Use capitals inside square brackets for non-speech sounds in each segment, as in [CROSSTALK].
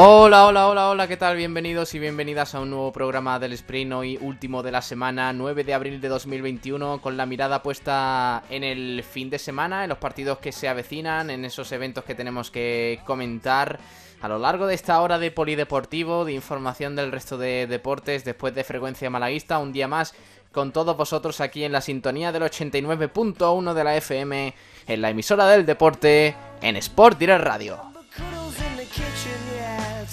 Hola, hola, hola, hola, ¿qué tal? Bienvenidos y bienvenidas a un nuevo programa del Sprint, hoy último de la semana, 9 de abril de 2021, con la mirada puesta en el fin de semana, en los partidos que se avecinan, en esos eventos que tenemos que comentar a lo largo de esta hora de polideportivo, de información del resto de deportes, después de frecuencia malaguista, un día más con todos vosotros aquí en la sintonía del 89.1 de la FM, en la emisora del deporte, en Sport Direct Radio.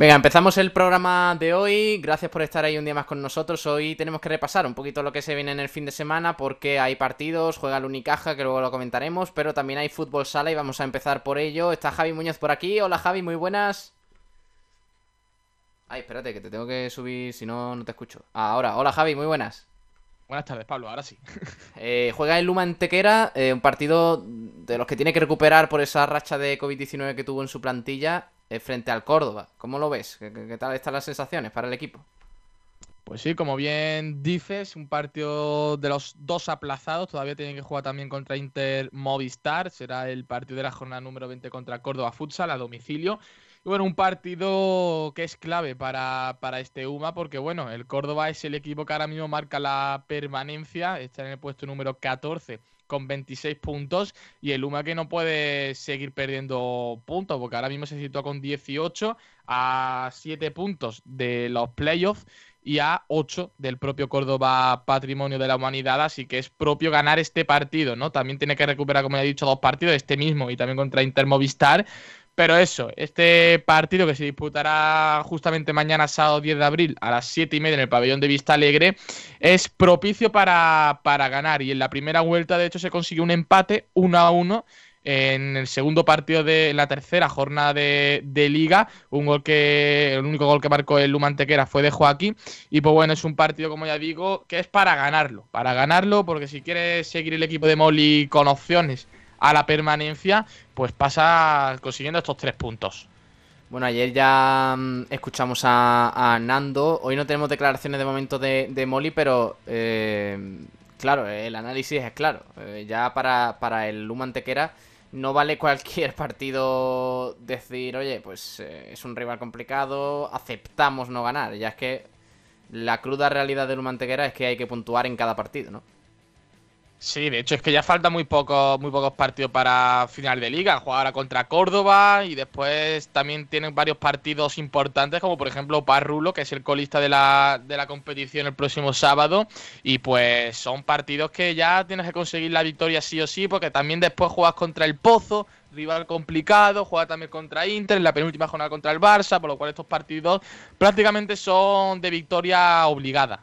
Venga, empezamos el programa de hoy. Gracias por estar ahí un día más con nosotros. Hoy tenemos que repasar un poquito lo que se viene en el fin de semana porque hay partidos, juega el Unicaja, que luego lo comentaremos, pero también hay fútbol sala y vamos a empezar por ello. Está Javi Muñoz por aquí. Hola Javi, muy buenas. Ay, espérate, que te tengo que subir, si no, no te escucho. Ah, ahora, hola Javi, muy buenas. Buenas tardes, Pablo, ahora sí. [LAUGHS] Eh, juega el Luma Antequera, eh, un partido de los que tiene que recuperar por esa racha de COVID-19 que tuvo en su plantilla frente al Córdoba. ¿Cómo lo ves? ¿Qué, qué- qué tal están las sensaciones para el equipo? Pues sí, como bien dices, un partido de los dos aplazados. Todavía tienen que jugar también contra Inter Movistar. Será el partido de la jornada número 20 contra Córdoba Futsal a domicilio. Y bueno, un partido que es clave para, para este UMA porque bueno, el Córdoba es el equipo que ahora mismo marca la permanencia. Está en el puesto número 14 con 26 puntos y el UMA que no puede seguir perdiendo puntos porque ahora mismo se sitúa con 18 a 7 puntos de los playoffs y a 8 del propio Córdoba Patrimonio de la Humanidad, así que es propio ganar este partido, ¿no? También tiene que recuperar, como ya he dicho, dos partidos, este mismo y también contra Inter Movistar. Pero eso, este partido que se disputará justamente mañana, sábado 10 de abril, a las 7 y media en el pabellón de Vista Alegre, es propicio para, para ganar. Y en la primera vuelta, de hecho, se consiguió un empate 1 a 1 en el segundo partido de la tercera jornada de, liga. Un gol que. El único gol que marcó el Luma Antequera fue de Joaquín. Y pues bueno, es un partido, como ya digo, que es para ganarlo. Para ganarlo, porque si quiere seguir el equipo de Molly con opciones a la permanencia, pues pasa consiguiendo estos tres puntos. Bueno, ayer ya mm, escuchamos a, Nando. Hoy no tenemos declaraciones de momento de, de Molly, pero eh, claro, el análisis es claro. Eh, ya para, para el Luma Antequera no vale cualquier partido decir, oye, pues eh, es un rival complicado, aceptamos no ganar. Ya es que la cruda realidad del Luma Antequera es que hay que puntuar en cada partido, ¿no? Sí, de hecho es que ya falta muy pocos, muy pocos partidos para final de liga. Jugar ahora contra Córdoba y después también tienen varios partidos importantes, como por ejemplo Parrulo, que es el colista de la, de la competición el próximo sábado. Y pues son partidos que ya tienes que conseguir la victoria sí o sí, porque también después juegas contra el Pozo, rival complicado, juega también contra Inter, en la penúltima jornada contra el Barça, por lo cual estos partidos prácticamente son de victoria obligada.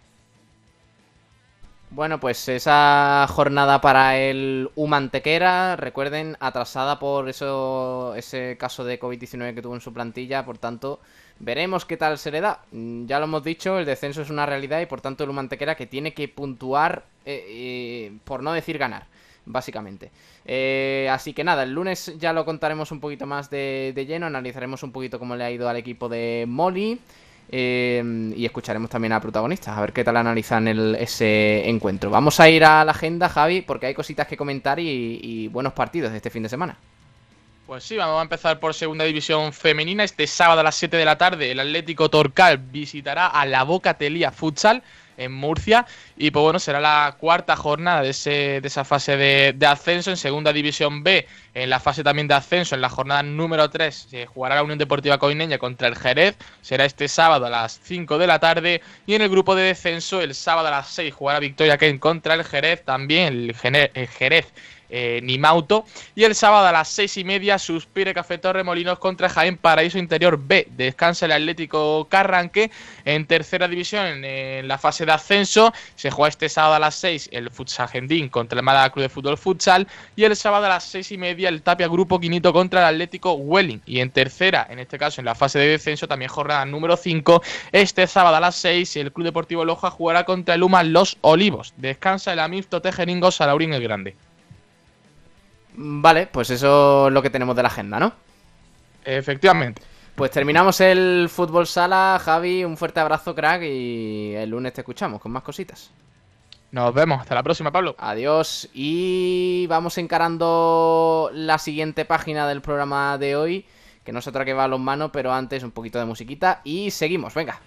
Bueno, pues esa jornada para el Humantequera, recuerden, atrasada por eso ese caso de COVID-19 que tuvo en su plantilla, por tanto, veremos qué tal se le da. Mm, ya lo hemos dicho, el descenso es una realidad y por tanto el Humantequera que tiene que puntuar, eh, eh, por no decir ganar, básicamente. Eh, así que nada, el lunes ya lo contaremos un poquito más de, de lleno, analizaremos un poquito cómo le ha ido al equipo de Molly. Eh, y escucharemos también a protagonistas, a ver qué tal analizan el, ese encuentro. Vamos a ir a la agenda, Javi, porque hay cositas que comentar y, y buenos partidos de este fin de semana. Pues sí, vamos a empezar por segunda división femenina. Este sábado a las 7 de la tarde el Atlético Torcal visitará a la Boca Telía Futsal en Murcia. Y pues bueno, será la cuarta jornada de, ese, de esa fase de, ascenso en Segunda División B. En la fase también de ascenso, en la jornada número 3, se jugará la Unión Deportiva Coineña contra el Jerez. Será este sábado a las 5 de la tarde. Y en el grupo de descenso, el sábado a las 6 jugará Victoria Ken contra el Jerez. También el Jerez eh, Nimauto. Y el sábado a las seis y media, Suspire Café Torremolinos contra Jaén Paraíso Interior B. Descansa el Atlético Carranque en tercera división en la fase de ascenso. Se juega este sábado a las 6 el Futsal Gendín contra el Málaga Club de Fútbol Futsal. Y el sábado a las seis y media, el Tapia Grupo Quinito contra el Atlético Welling. Y en tercera, en este caso en la fase de descenso, también jornada número 5. Este sábado a las 6, el Club Deportivo Loja jugará contra el UMA Los Olivos. Descansa el Amifto Tejeringo Salaurín el Grande. Vale, pues eso es lo que tenemos de la agenda, ¿no? Efectivamente. Pues terminamos el fútbol sala, Javi, un fuerte abrazo, crack, y el lunes te escuchamos con más cositas. Nos vemos, hasta la próxima, Pablo. Adiós. Y vamos encarando la siguiente página del programa de hoy, que no es otra que va a los manos, pero antes un poquito de musiquita y seguimos, venga.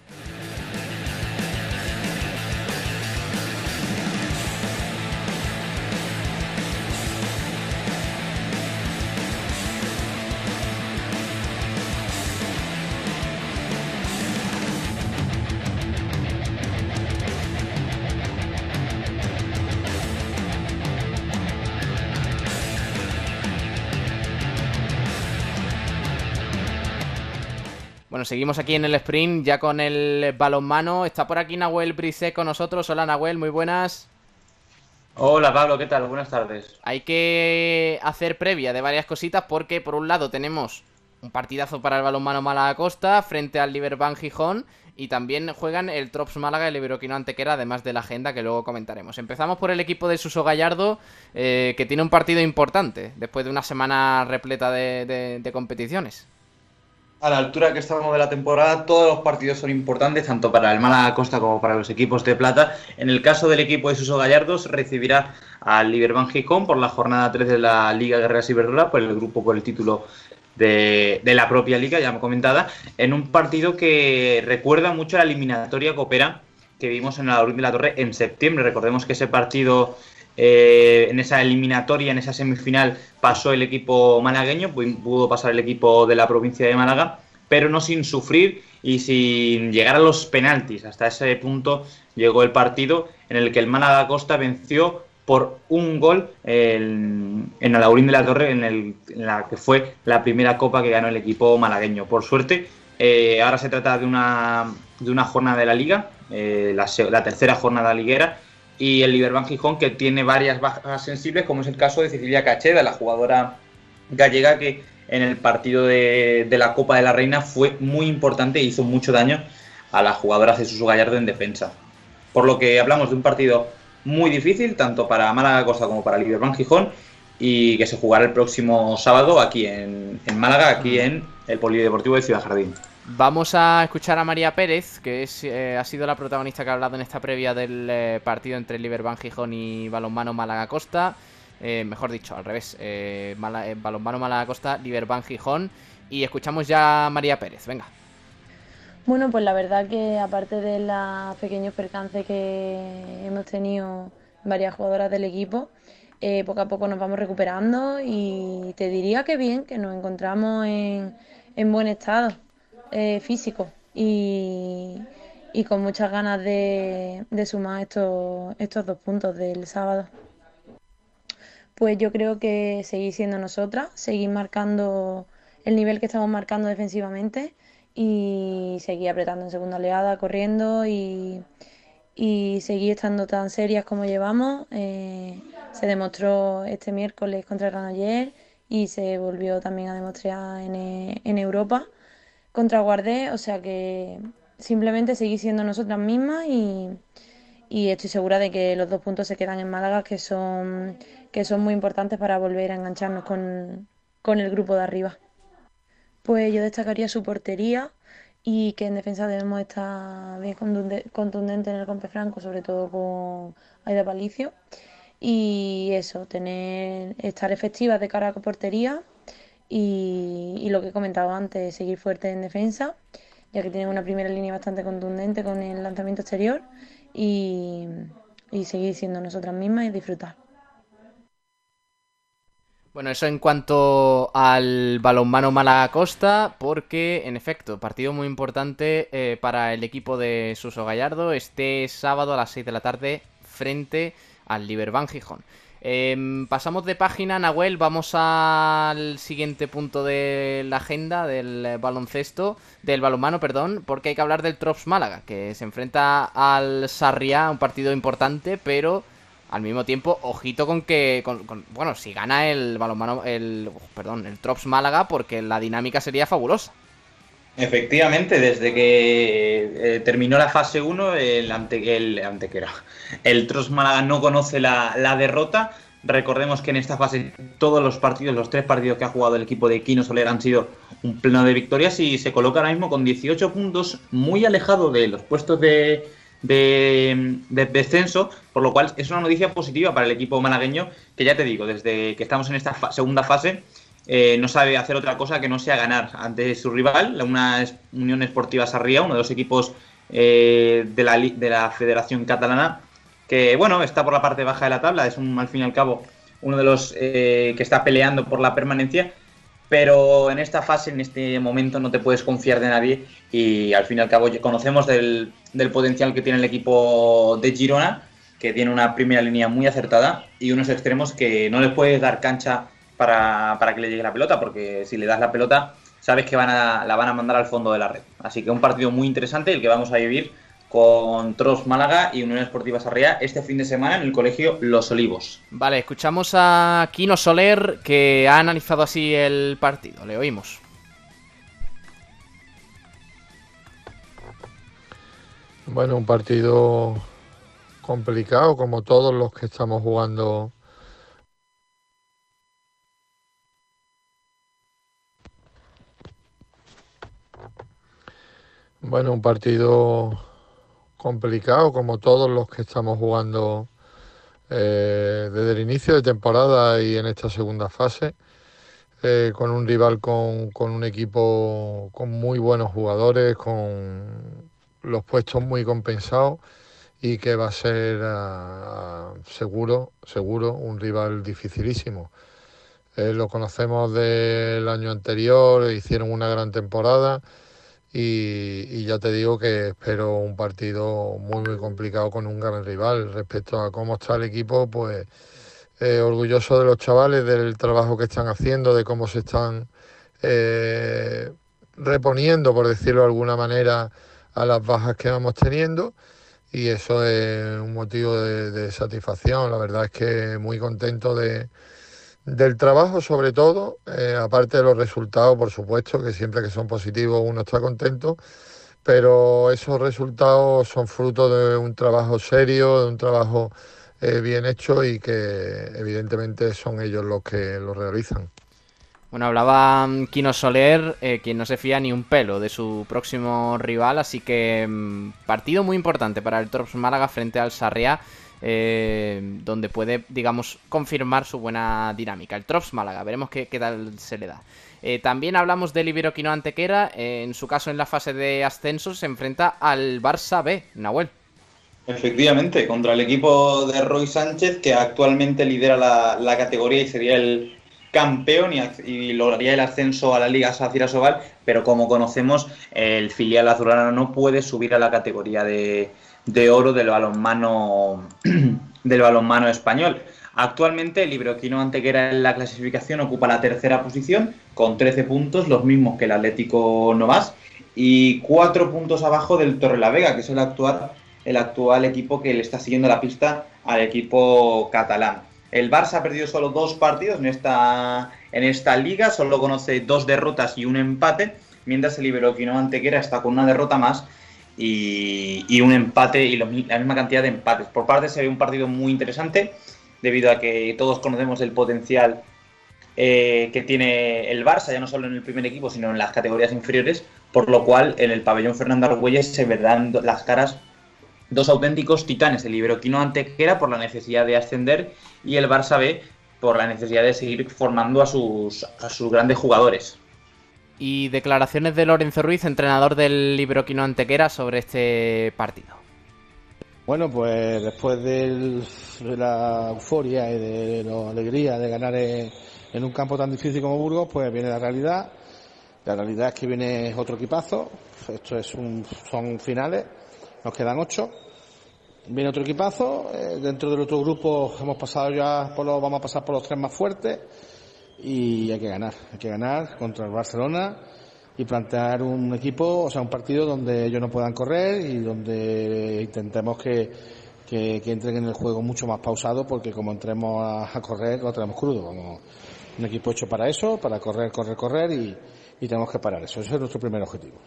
Seguimos aquí en el sprint ya con el balonmano. Está por aquí Nahuel Brisé con nosotros. Hola Nahuel, muy buenas. Hola Pablo, ¿qué tal? Buenas tardes. Hay que hacer previa de varias cositas porque por un lado tenemos un partidazo para el balonmano Málaga Costa frente al Liberban Gijón y también juegan el Trops Málaga y el Iberoquino Antequera, además de la agenda que luego comentaremos. Empezamos por el equipo de Suso Gallardo, eh, que tiene un partido importante después de una semana repleta de, de, de competiciones a la altura que estamos de la temporada, todos los partidos son importantes, tanto para el Málaga Costa como para los equipos de plata. En el caso del equipo de Suso Gallardos, recibirá al Liberban Gijón por la jornada 3 de la Liga Guerreras y por el grupo por el título de, de, la propia liga, ya comentada, en un partido que recuerda mucho a la eliminatoria coopera que vimos en la Laurín de la Torre en septiembre. Recordemos que ese partido eh, en esa eliminatoria, en esa semifinal, pasó el equipo malagueño, pudo pasar el equipo de la provincia de Málaga, pero no sin sufrir y sin llegar a los penaltis. Hasta ese punto llegó el partido en el que el Málaga Costa venció por un gol en, en Alaurín de la Torre, en, el, la que fue la primera copa que ganó el equipo malagueño. Por suerte, eh, ahora se trata de una, de una jornada de la liga, eh, la, la tercera jornada liguera, y el Liberban Gijón que tiene varias bajas sensibles, como es el caso de Cecilia Cacheda, la jugadora gallega que en el partido de, de, la Copa de la Reina fue muy importante e hizo mucho daño a la jugadora Jesús Gallardo en defensa. Por lo que hablamos de un partido muy difícil, tanto para Málaga Costa como para el Liberban Gijón, y que se jugará el próximo sábado aquí en, en Málaga, aquí en el Polideportivo de Ciudad Jardín. Vamos a escuchar a María Pérez, que es, eh, ha sido la protagonista que ha hablado en esta previa del eh, partido entre Liberban Gijón y Balonmano Málaga Costa. Eh, mejor dicho, al revés. Mala, Balonmano Málaga Costa, Liberban Gijón. Y escuchamos ya a María Pérez. Venga. Bueno, pues la verdad que aparte de los pequeños percances que hemos tenido varias jugadoras del equipo, eh, poco a poco nos vamos recuperando y te diría que bien, que nos encontramos en, en buen estado eh, físico y, y, con muchas ganas de, de sumar estos, estos dos puntos del sábado. Pues yo creo que seguir siendo nosotras, seguir marcando el nivel que estamos marcando defensivamente y seguir apretando en segunda oleada, corriendo y, y seguir estando tan serias como llevamos. Eh, se demostró este miércoles contra el y se volvió también a demostrar en, en Europa contra Guardé, o sea que simplemente seguir siendo nosotras mismas y, y estoy segura de que los dos puntos se quedan en Málaga, que son, que son muy importantes para volver a engancharnos con, con el grupo de arriba. Pues yo destacaría su portería y que en defensa debemos estar bien contundente en el Compe Franco, sobre todo con Aida Palicio. Y eso, tener, estar efectivas de cara a portería y, lo que he comentado antes, seguir fuerte en defensa, ya que tienen una primera línea bastante contundente con el lanzamiento exterior y, y seguir siendo nosotras mismas y disfrutar. Bueno, eso en cuanto al balonmano Málaga Costa, porque en efecto, partido muy importante eh, para el equipo de Suso Gallardo este sábado a las 6 de la tarde frente al Liberban Gijón. Em, pasamos de página, Nahuel, vamos al siguiente punto de la agenda del baloncesto, del balonmano, perdón, porque hay que hablar del Trops Málaga, que se enfrenta al Sarriá, un partido importante, pero al mismo tiempo, ojito con que, bueno, si gana el balonmano, el, perdón, el Trops Málaga, porque la dinámica sería fabulosa. Efectivamente, desde que eh, terminó la fase 1, el, ante, el antequera, el Trops Málaga no conoce la, derrota. Recordemos que en esta fase todos los partidos, los tres partidos que ha jugado el equipo de Quino Soler han sido un pleno de victorias y se coloca ahora mismo con 18 puntos, muy alejado de los puestos de, de, descenso, por lo cual es una noticia positiva para el equipo malagueño, que ya te digo, desde que estamos en esta segunda fase, eh, no sabe hacer otra cosa que no sea ganar ante su rival, una Unión Esportiva Sarria, uno de los equipos eh, de, la, de la Federación Catalana, que bueno, está por la parte baja de la tabla, es un, al fin y al cabo uno de los eh, que está peleando por la permanencia, pero en esta fase, en este momento, no te puedes confiar de nadie. Y al fin y al cabo conocemos del, potencial que tiene el equipo de Girona, que tiene una primera línea muy acertada y unos extremos que no les puedes dar cancha para, que le llegue la pelota, porque si le das la pelota sabes que van a, la van a mandar al fondo de la red. Así que un partido muy interesante el que vamos a vivir con Tros Málaga y Unión Esportiva Sarriá este fin de semana en el colegio Los Olivos. Vale, escuchamos a Kino Soler que ha analizado así el partido. Le oímos. Bueno, un partido complicado como todos los que estamos jugando. Bueno, un partido complicado, como todos los que estamos jugando eh, desde el inicio de temporada y en esta segunda fase, eh, con un rival con, con, un equipo con muy buenos jugadores, con los puestos muy compensados y que va a ser ah, seguro, seguro un rival dificilísimo. Eh, lo conocemos del año anterior, hicieron una gran temporada y, ya te digo que espero un partido muy muy complicado con un gran rival. Respecto a cómo está el equipo, pues eh, orgulloso de los chavales, del trabajo que están haciendo, de cómo se están eh, reponiendo, por decirlo de alguna manera, a las bajas que vamos teniendo. Y eso es un motivo de satisfacción. La verdad es que muy contento de, del trabajo sobre todo, eh, aparte de los resultados, por supuesto, que siempre que son positivos uno está contento, pero esos resultados son fruto de un trabajo serio, de un trabajo eh, bien hecho y que evidentemente son ellos los que lo realizan. Bueno, hablaba Kino Soler, eh, quien no se fía ni un pelo de su próximo rival, así que mm, partido muy importante para el Torps Málaga frente al Sarriá. Eh, donde puede, digamos, confirmar su buena dinámica. El Trops Málaga, veremos qué, tal se le da. Eh, también hablamos del Iberoquino Antequera, eh, en su caso en la fase de ascenso se enfrenta al Barça B, Nahuel. Efectivamente, contra el equipo de Roy Sánchez, que actualmente lidera la, categoría y sería el campeón y, lograría el ascenso a la Liga Sacira Sobal, pero como conocemos, el filial azulano no puede subir a la categoría de, de oro del balonmano, [CLEARS THROAT] del balonmano español. Actualmente el Ibroquino Antequera en la clasificación ocupa la tercera posición con 13 puntos, los mismos que el Atlético Novas, y 4 puntos abajo del Torre la Vega, que es el actual el actual equipo que le está siguiendo la pista al equipo catalán. El Barça ha perdido solo dos partidos en esta, en esta liga, solo conoce dos derrotas y un empate, mientras el Iberoquino Antequera está con una derrota más y, un empate y la misma cantidad de empates. Por parte se ve un partido muy interesante, debido a que todos conocemos el potencial eh, que tiene el Barça, ya no solo en el primer equipo, sino en las categorías inferiores, por lo cual en el pabellón Fernando Argüelles se verán las caras dos auténticos titanes, el Iberoquino Antequera por la necesidad de ascender y el Barça B por la necesidad de seguir formando a sus, a sus grandes jugadores. Y declaraciones de Lorenzo Ruiz, entrenador del Iberoquino Antequera, sobre este partido. Bueno, pues después de la euforia y de la alegría de ganar en, en un campo tan difícil como Burgos, pues viene la realidad. La realidad es que viene otro equipazo. Esto es un, son finales. Nos quedan ocho. Viene otro equipazo. Eh, dentro del otro grupo hemos pasado ya por los, vamos a pasar por los tres más fuertes. Y hay que ganar. Hay que ganar contra el Barcelona y plantear un equipo, o sea, un partido donde ellos no puedan correr y donde intentemos que, que, entren en el juego mucho más pausado porque como entremos a, correr lo tenemos crudo. Vamos, un equipo hecho para eso, para correr, correr, correr y, tenemos que parar eso. Ese es nuestro primer objetivo.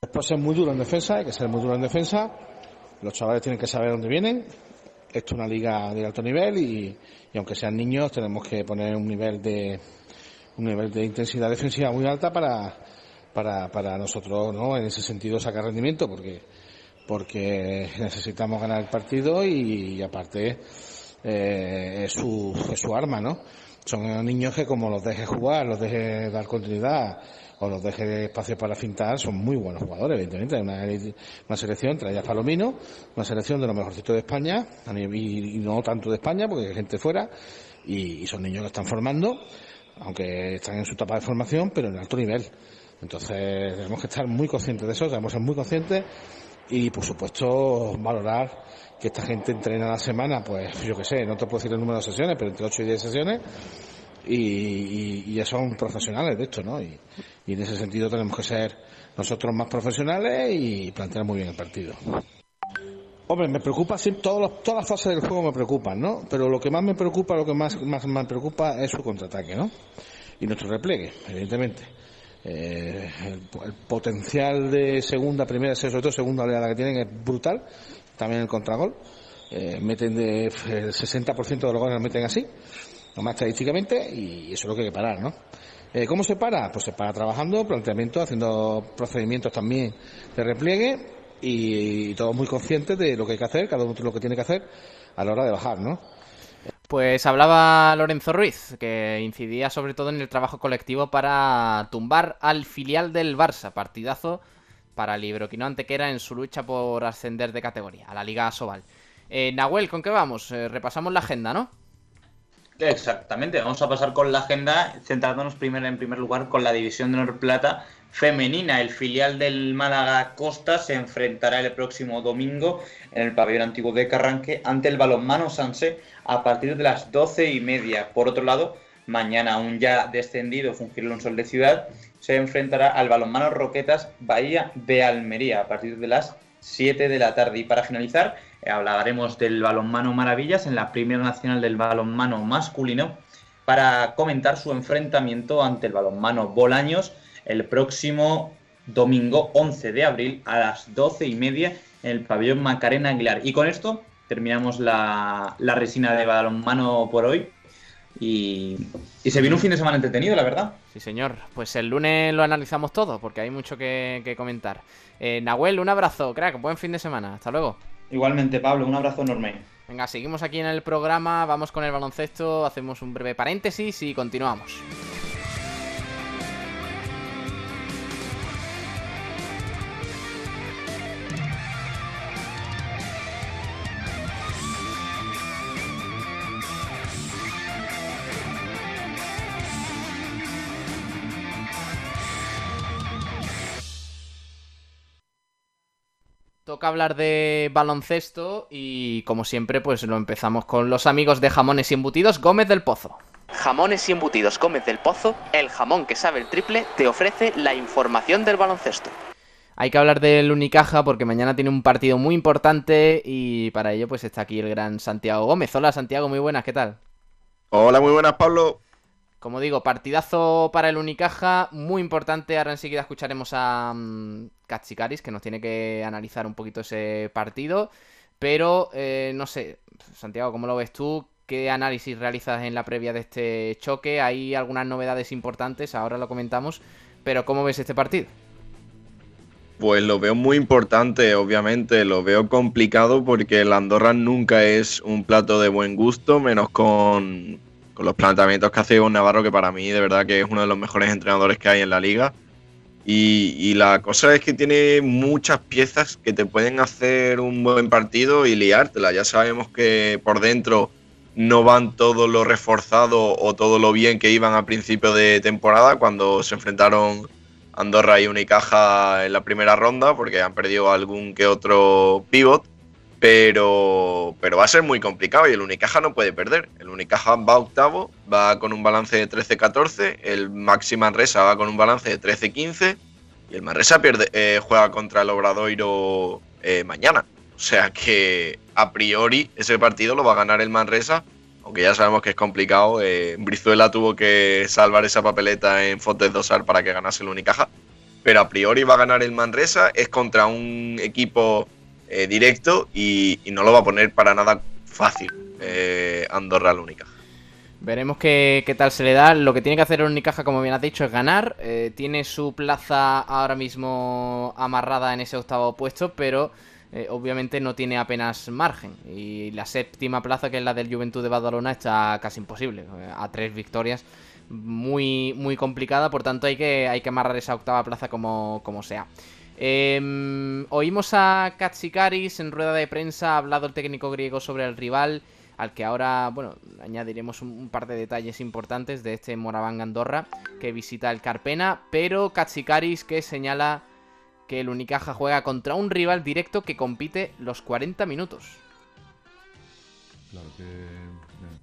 Después ser muy duro en defensa, hay que ser muy duro en defensa. Los chavales tienen que saber dónde vienen. Esto es una liga de alto nivel y, aunque sean niños tenemos que poner un nivel de un nivel de intensidad defensiva muy alta para, para, para nosotros no en ese sentido sacar rendimiento porque porque necesitamos ganar el partido y, aparte eh, es, su, es su arma, ¿no? son niños que como los deje jugar, los deje dar continuidad o los deje espacio para fintar, son muy buenos jugadores, evidentemente. Una, una selección, trae a Palomino, una selección de los mejorcitos de España, y, no tanto de España, porque hay gente fuera, y, son niños que están formando, aunque están en su etapa de formación, pero en alto nivel. Entonces tenemos que estar muy conscientes de eso, tenemos que ser muy conscientes y, por supuesto, valorar que esta gente entrena a la semana, pues yo qué sé, no te puedo decir el número de sesiones, pero entre 8 y 10 sesiones, y, ya son profesionales de esto, ¿no? Y, en ese sentido tenemos que ser nosotros más profesionales y plantear muy bien el partido. Hombre, me preocupa, todas las fases del juego me preocupan, ¿no? Pero lo que más me preocupa, lo que más, más me preocupa es su contraataque, ¿no? Y nuestro repliegue, evidentemente. Eh, el, potencial de segunda, primera, sobre todo segunda oleada que tienen es brutal también el contragol. Eh, meten de, el 60% de los goles los meten así, nomás estadísticamente, y eso es lo que hay que parar, ¿no? Eh, ¿Cómo se para? Pues se para trabajando, planteamiento, haciendo procedimientos también de repliegue y, todos muy conscientes de lo que hay que hacer, cada uno lo que tiene que hacer a la hora de bajar, ¿no? Pues hablaba Lorenzo Ruiz, que incidía sobre todo en el trabajo colectivo para tumbar al filial del Barça, partidazo para el Ibroquino Antequera en su lucha por ascender de categoría a la Liga Sobal. Eh, Nahuel, ¿con qué vamos? Eh, repasamos la agenda, ¿no? Exactamente, vamos a pasar con la agenda, centrándonos primero en primer lugar con la división de Honor Plata femenina. El filial del Málaga Costa se enfrentará el próximo domingo en el pabellón antiguo de Carranque ante el balonmano Sanse a partir de las doce y media. Por otro lado, mañana aún ya descendido un Sol de Ciudad se enfrentará al balonmano Roquetas Bahía de Almería a partir de las 7 de la tarde. Y para finalizar, hablaremos del balonmano Maravillas en la Primera Nacional del Balonmano Masculino para comentar su enfrentamiento ante el balonmano Bolaños el próximo domingo 11 de abril a las 12 y media en el pabellón Macarena Aguilar. Y con esto terminamos la, la resina de balonmano por hoy. Y, se viene un fin de semana entretenido, la verdad. Sí, señor. Pues el lunes lo analizamos todo, porque hay mucho que, comentar. Eh, Nahuel, un abrazo, crack. Buen fin de semana. Hasta luego. Igualmente, Pablo, un abrazo enorme. Venga, seguimos aquí en el programa, vamos con el baloncesto, hacemos un breve paréntesis y continuamos. Toca hablar de baloncesto y como siempre pues lo empezamos con los amigos de Jamones y Embutidos Gómez del Pozo. Jamones y Embutidos Gómez del Pozo, el jamón que sabe el triple, te ofrece la información del baloncesto. hay que hablar del Unicaja porque mañana tiene un partido muy importante y para ello pues está aquí el gran Santiago Gómez. Hola Santiago, muy buenas, ¿qué tal? Hola, muy buenas Pablo. Como digo, partidazo para el Unicaja, muy importante. Ahora enseguida escucharemos a um, que nos tiene que analizar un poquito ese partido. Pero, eh, no sé, Santiago, ¿cómo lo ves tú? ¿Qué análisis realizas en la previa de este choque? Hay algunas novedades importantes, ahora lo comentamos. Pero, ¿cómo ves este partido? Pues lo veo muy importante, obviamente, lo veo complicado porque el Andorra nunca es un plato de buen gusto, menos con, los planteamientos que hace un Navarro, que para mí de verdad que es uno de los mejores entrenadores que hay en la liga. Y, y, la cosa es que tiene muchas piezas que te pueden hacer un buen partido y liártela. Ya sabemos que por dentro no van todo lo reforzado o todo lo bien que iban a principio de temporada cuando se enfrentaron Andorra y Unicaja en la primera ronda porque han perdido algún que otro pivot, pero, pero va a ser muy complicado y el Unicaja no puede perder. El Unicaja va octavo, va con un balance de 13-14, el Maxi Manresa va con un balance de 13-15 y el Manresa eh, juega contra el Obradoiro eh, mañana. O sea que a priori ese partido lo va a ganar el Manresa aunque ya sabemos que es complicado. Eh, Brizuela tuvo que salvar esa papeleta en Fotes Dosar para que ganase el Unicaja. Pero a priori va a ganar el Manresa. Es contra un equipo eh, directo y, no lo va a poner para nada fácil eh, Andorra al Unicaja. Veremos qué, qué, tal se le da. Lo que tiene que hacer el Unicaja, como bien has dicho, es ganar. tiene su plaza ahora mismo amarrada en ese octavo puesto, pero eh, obviamente no tiene apenas margen. Y la séptima plaza, que es la del Juventud de Badalona, está casi imposible. Eh, a tres victorias, muy, muy complicada. Por tanto, hay que, hay que amarrar esa octava plaza como, como sea. Em, oímos a Katsikaris en rueda de prensa, ha hablado el técnico griego sobre el rival, al que ahora, bueno, añadiremos un, par de detalles importantes de este Moraván Andorra que visita el Carpena, pero Katsikaris que señala que el Unicaja juega contra un rival directo que compite los 40 minutos. Claro que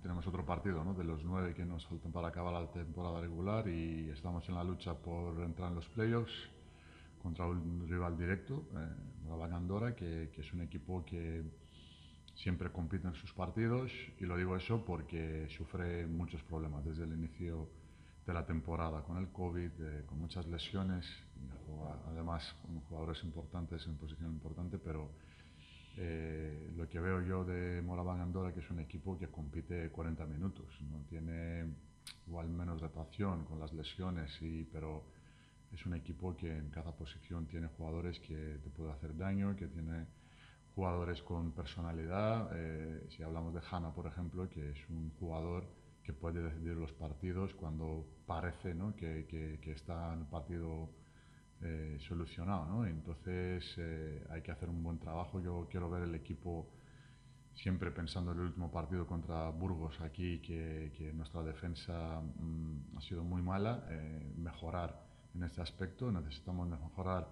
tenemos otro partido ¿no? de los nueve que nos faltan para acabar la temporada regular y estamos en la lucha por entrar en los playoffs contra un rival directo, eh, la Andorra, que, que, es un equipo que siempre compite en sus partidos y lo digo eso porque sufre muchos problemas desde el inicio de la temporada con el COVID, eh, con muchas lesiones, además con jugadores importantes en posición importante, pero eh, lo que veo yo de Moraván Andorra que es un equipo que compite 40 minutos, no tiene igual menos rotación con las lesiones, y, pero es un equipo que en cada posición tiene jugadores que te pueden hacer daño, que tiene jugadores con personalidad. Eh, si hablamos de Hanna, por ejemplo, que es un jugador que puede decidir los partidos cuando parece ¿no? que, que, está el partido eh, solucionado. ¿no? Entonces eh, hay que hacer un buen trabajo. Yo quiero ver el equipo siempre pensando en el último partido contra Burgos aquí, que, nuestra defensa mm, ha sido muy mala, mejorar en este aspecto. Necesitamos mejorar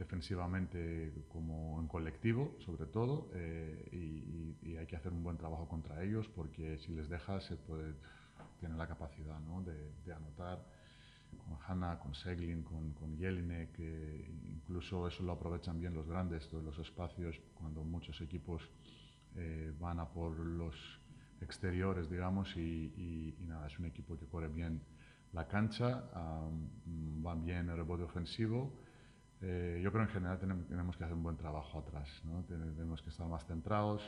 defensivamente como en colectivo, sobre todo, eh, y, hay que hacer un buen trabajo contra ellos porque si les dejas, se puede, tienen la capacidad ¿no? de, anotar con Hanna, con Seglin, con, con Jelinek, incluso eso lo aprovechan bien los grandes, todos los espacios, cuando muchos equipos eh, van a por los exteriores, digamos, y, nada, es un equipo que corre bien la cancha, va bien el rebote ofensivo. Eh, yo creo que en general tenemos, que hacer un buen trabajo atrás, tenemos que estar más centrados,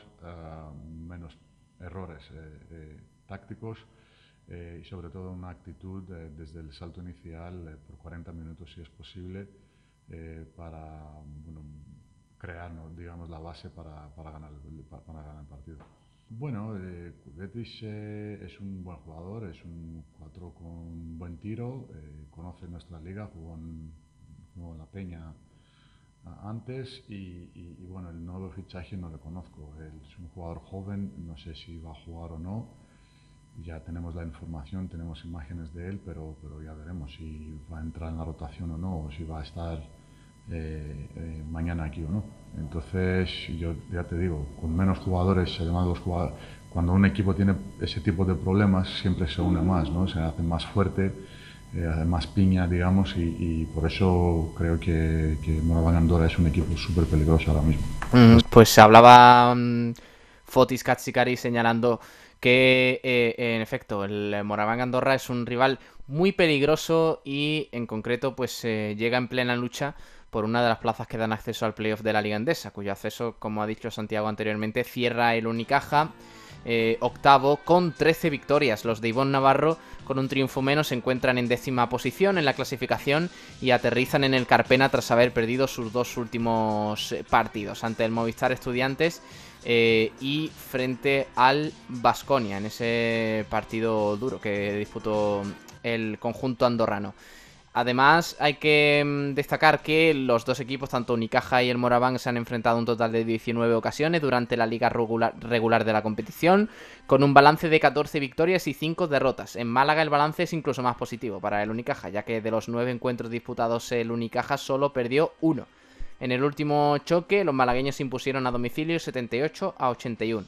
menos errores eh, eh, tácticos y sobre todo una actitud desde el salto inicial por 40 minutos si es posible para crear digamos, la base para, para, ganar, para, ganar el partido. Bueno, eh, Betis es un buen jugador, es un 4 con buen tiro, conoce nuestra liga, jugó en la Peña antes y, bueno, el nuevo fichaje no lo conozco. Él es un jugador joven, no sé si va a jugar o no. Ya tenemos la información, tenemos imágenes de él, pero, pero ya veremos si va a entrar en la rotación o no, o si va a estar eh, eh, mañana aquí o no. Entonces, yo ya te digo, con menos jugadores, además los jugadores, cuando un equipo tiene ese tipo de problemas, siempre se une más, ¿no? se hace más fuerte eh, más piña, digamos, y, por eso creo que, que Andorra es un equipo súper peligroso ahora mismo. Mm, pues hablaba um, Fotis Katsikari señalando que, eh, en efecto, el Moraván Andorra es un rival muy peligroso y, en concreto, pues llega en plena lucha por una de las plazas que dan acceso al playoff de la Liga Endesa, cuyo acceso, como ha dicho Santiago anteriormente, cierra el Unicaja eh, octavo con 13 victorias. Los de Ivonne Navarro, con un triunfo menos, se encuentran en décima posición en la clasificación y aterrizan en el Carpena tras haber perdido sus dos últimos eh, partidos ante el Movistar Estudiantes eh, y frente al Vasconia en ese partido duro que disputó el conjunto andorrano. Además, hay que mm, destacar que los dos equipos, tanto Unicaja y el Moraván, se han enfrentado un total de 19 ocasiones durante la liga regular, de la competición, con un balance de 14 victorias y 5 derrotas. En Málaga el balance es incluso más positivo para el Unicaja, ya que de los 9 encuentros disputados el Unicaja solo perdió uno. En el último choque, los malagueños se impusieron a domicilio 78 a 81.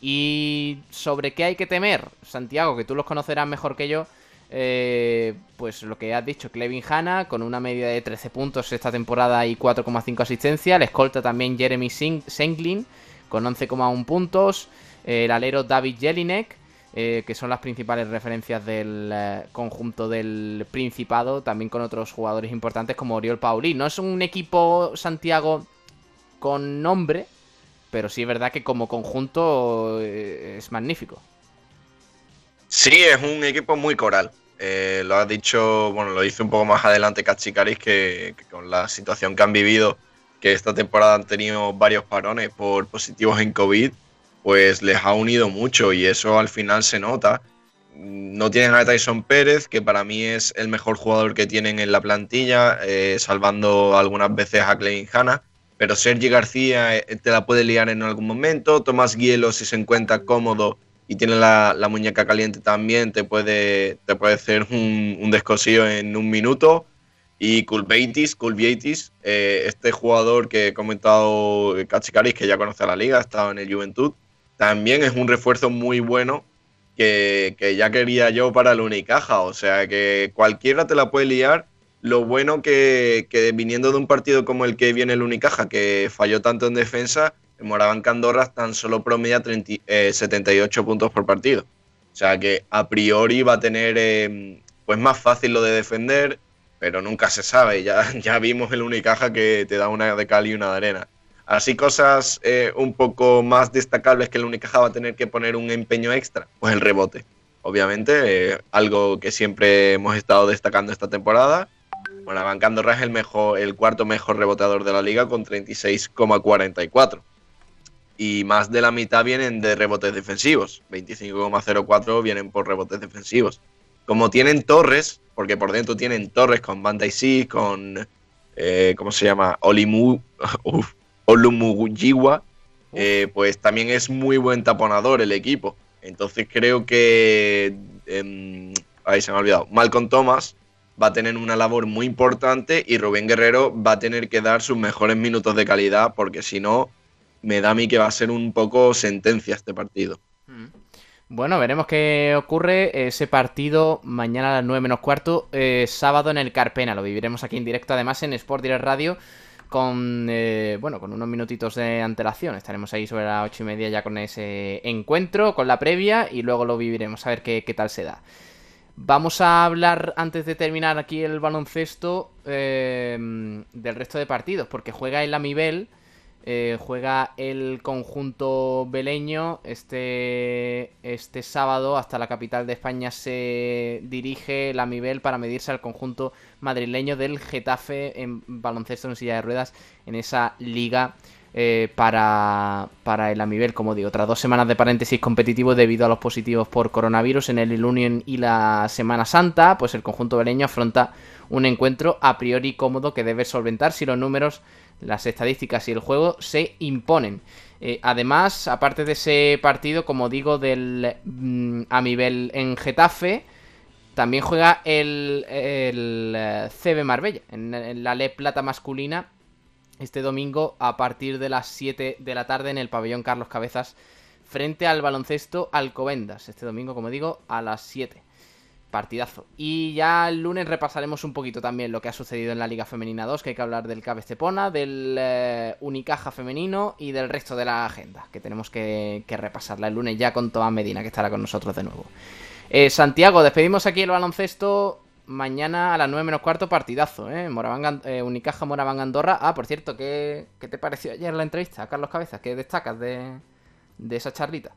¿Y sobre qué hay que temer? Santiago, que tú los conocerás mejor que yo eh, pues lo que has dicho, Clevin Hanna, con una media de 13 puntos esta temporada y 4,5 asistencia. Le escolta también Jeremy Senglin, con 11,1 puntos. el alero David Jelinek, eh, que son las principales referencias del eh, conjunto del Principado, también con otros jugadores importantes como Oriol Pauli. No es un equipo Santiago con nombre, pero sí es verdad que como conjunto es magnífico. Sí, es un equipo muy coral. Eh, lo has dicho, bueno, lo dice un poco más adelante Cachicaris, que, con la situación que han vivido, que esta temporada han tenido varios parones por positivos en COVID, pues les ha unido mucho y eso al final se nota. No tienen a Tyson Pérez, que para mí es el mejor jugador que tienen en la plantilla, eh, salvando algunas veces a Klein Hanna, pero Sergi García eh, te la puede liar en algún momento, Tomás Guielo si se encuentra cómodo y tiene la, muñeca caliente también, te puede, te puede hacer un, un descosío en un minuto. Y Kulbeitis, Kulbeitis eh, este jugador que he comentado, Katsikaris, que ya conoce a la liga, ha estado en el Juventud, también es un refuerzo muy bueno que, ya quería yo para el Unicaja. O sea que cualquiera te la puede liar. Lo bueno que, que viniendo de un partido como el que viene el Unicaja, que falló tanto en defensa, el Moraván Candorra tan solo promedia 78 eh, puntos por partido. O sea que a priori va a tener eh, pues más fácil lo de defender, pero nunca se sabe. Ya, [LAUGHS] ya vimos el Unicaja que te da una de cal y una de arena. Así cosas eh, un poco más destacables que el Unicaja va a tener que poner un empeño extra, pues el rebote. Obviamente, algo que siempre hemos estado destacando esta temporada. Moraván Candorra es el, mejor, el cuarto mejor reboteador de la liga con 36,44 y más de la mitad vienen de rebotes defensivos. 25,04 vienen por rebotes defensivos. Como tienen torres, porque por dentro tienen torres con Banda y con. Eh, ¿Cómo se llama? Olimu. [LAUGHS] Eh, pues también es muy buen taponador el equipo. Entonces creo que. Em, ahí se me ha olvidado. Malcolm Thomas va a tener una labor muy importante y Rubén Guerrero va a tener que dar sus mejores minutos de calidad porque si no me da a mí que va a ser un poco sentencia este partido. Mm. Bueno, veremos qué ocurre ese partido mañana a las 9 menos cuarto, eh, sábado en el Carpena. Lo viviremos aquí en directo, además en Sport Direct Radio, con eh, bueno, con unos minutitos de antelación. Estaremos ahí sobre las 8 y media ya con ese encuentro, con la previa, y luego lo viviremos a ver qué, tal se da. Vamos a hablar, antes de terminar aquí el baloncesto, eh, del resto de partidos, porque juega el Amibel eh, juega el conjunto beleño. Este, este sábado hasta la capital de España se dirige la Mibel para medirse al conjunto madrileño del Getafe en baloncesto en silla de ruedas en esa liga eh, para, para el Amibel, como digo, tras dos semanas de paréntesis competitivo debido a los positivos por coronavirus en el Ilunion y la Semana Santa, pues el conjunto beleño afronta un encuentro a priori cómodo que debe solventar si los números las estadísticas y el juego se imponen. Eh, además, aparte de ese partido, como digo, del mm, Amibel en Getafe, también juega el, el eh, CB Marbella en, la Le Plata masculina este domingo a partir de las 7 de la tarde en el pabellón Carlos Cabezas frente al baloncesto Alcobendas. Este domingo, como digo, a las 7. Partidazo. Y ya el lunes repasaremos un poquito también lo que ha sucedido en la Liga Femenina 2, que hay que hablar del Cabe Estepona, del eh, Unicaja femenino y del resto de la agenda, que tenemos que, repasarla el lunes ya con Tomás Medina, que estará con nosotros de nuevo. Eh, Santiago, despedimos aquí el baloncesto. Mañana a las 9 menos cuarto, partidazo, ¿eh? eh Unicaja Moraván Andorra. Ah, por cierto, ¿qué, te pareció ayer la entrevista a Carlos Cabezas? ¿Qué destacas de, de esa charlita?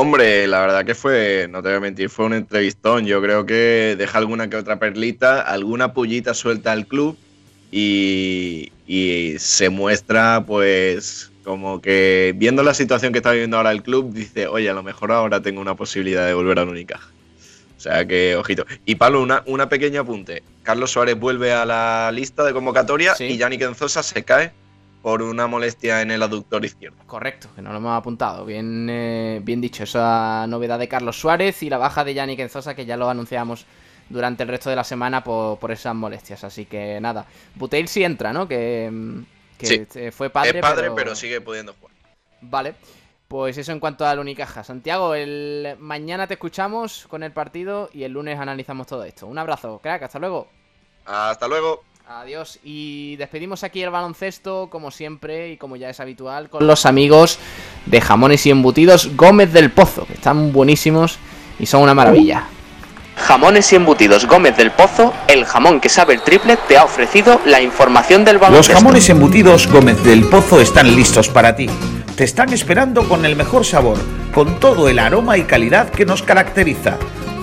Hombre, la verdad que fue, no te voy a mentir, fue un entrevistón. Yo creo que deja alguna que otra perlita, alguna pullita suelta al club y, se muestra, pues, como que viendo la situación que está viviendo ahora el club, dice, oye, a lo mejor ahora tengo una posibilidad de volver al Unicaja. O sea que, ojito. Y Pablo, una, una pequeña apunte. Carlos Suárez vuelve a la lista de convocatoria y Yannick Enzosa se cae por una molestia en el aductor izquierdo. Correcto, que no lo hemos apuntado. Bien, eh, bien dicho, esa novedad de Carlos Suárez y la baja de Yannick Enzosa, que ya lo anunciamos durante el resto de la semana por, esas molestias. Así que nada, Buteil sí entra, ¿no? Que, que fue padre. Es padre, pero... sigue pudiendo jugar. Vale. Pues eso en cuanto al Unicaja. Santiago, el mañana te escuchamos con el partido y el lunes analizamos todo esto. Un abrazo, crack, hasta luego. Hasta luego. Adiós. Y despedimos aquí el baloncesto, como siempre y como ya es habitual, con los amigos de jamones y embutidos Gómez del Pozo, que están buenísimos y son una maravilla. Jamones y embutidos Gómez del Pozo, el jamón que sabe el triple, te ha ofrecido la información del baloncesto. Los jamones embutidos Gómez del Pozo están listos para ti. Te están esperando con el mejor sabor, con todo el aroma y calidad que nos caracteriza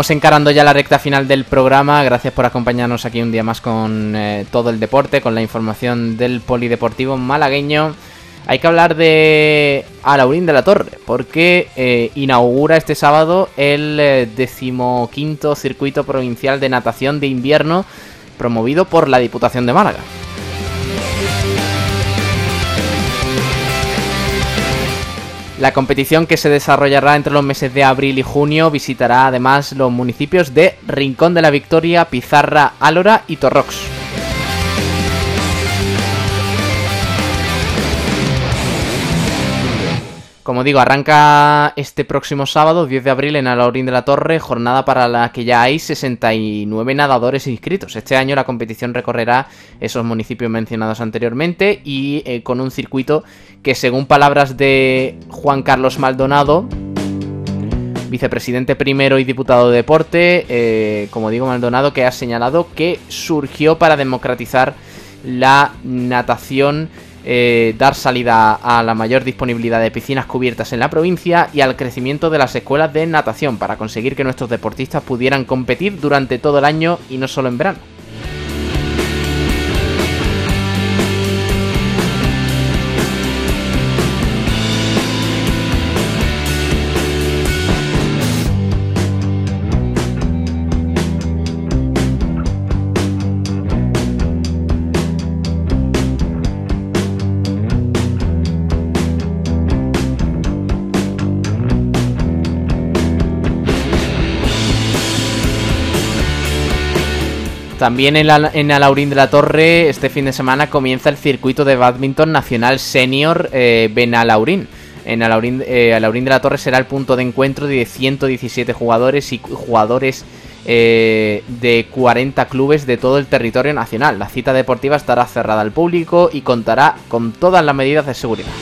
Vamos encarando ya la recta final del programa. Gracias por acompañarnos aquí un día más con eh, todo el deporte, con la información del polideportivo malagueño. Hay que hablar de Alaurín de la Torre, porque eh, inaugura este sábado el eh, decimoquinto circuito provincial de natación de invierno promovido por la Diputación de Málaga. La competición que se desarrollará entre los meses de abril y junio visitará además los municipios de Rincón de la Victoria, Pizarra, Álora y Torrox. Como digo, arranca este próximo sábado, 10 de abril, en Alaurín de la Torre, jornada para la que ya hay 69 nadadores inscritos. Este año la competición recorrerá esos municipios mencionados anteriormente y eh, con un circuito que, según palabras de Juan Carlos Maldonado, vicepresidente primero y diputado de deporte, eh, como digo, Maldonado, que ha señalado que surgió para democratizar la natación eh, dar salida a la mayor disponibilidad de piscinas cubiertas en la provincia y al crecimiento de las escuelas de natación para conseguir que nuestros deportistas pudieran competir durante todo el año y no solo en verano. También en, la, en Alaurín de la Torre, este fin de semana comienza el circuito de badminton nacional senior eh, Benalaurín. En Alaurín, eh, Alaurín de la Torre será el punto de encuentro de 117 jugadores y jugadores eh, de 40 clubes de todo el territorio nacional. La cita deportiva estará cerrada al público y contará con todas las medidas de seguridad.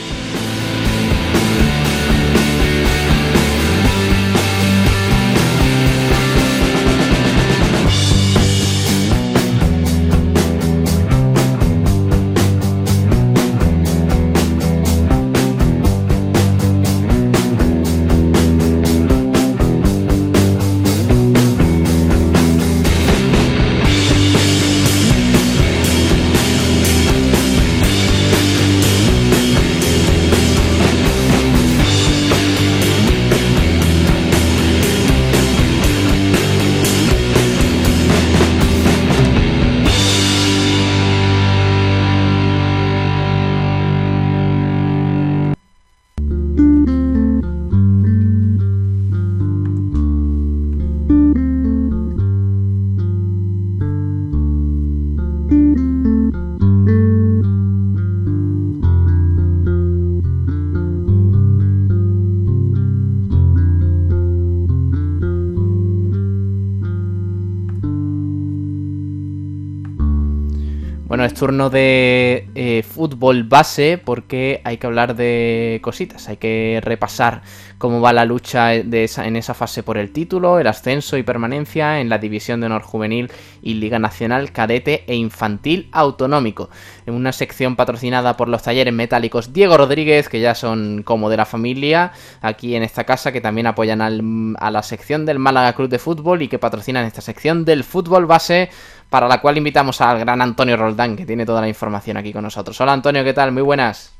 Turno de eh, fútbol base porque hay que hablar de cositas, hay que repasar cómo va la lucha de en esa fase por el título, el ascenso y permanencia en la División de Honor Juvenil y Liga Nacional Cadete e Infantil Autonómico. En una sección patrocinada por los talleres metálicos Diego Rodríguez, que ya son como de la familia, aquí en esta casa, que también apoyan al, a la sección del Málaga Club de Fútbol y que patrocinan esta sección del fútbol base para la cual invitamos al gran Antonio Roldán, que tiene toda la información aquí con nosotros. Hola Antonio, ¿qué tal? Muy buenas.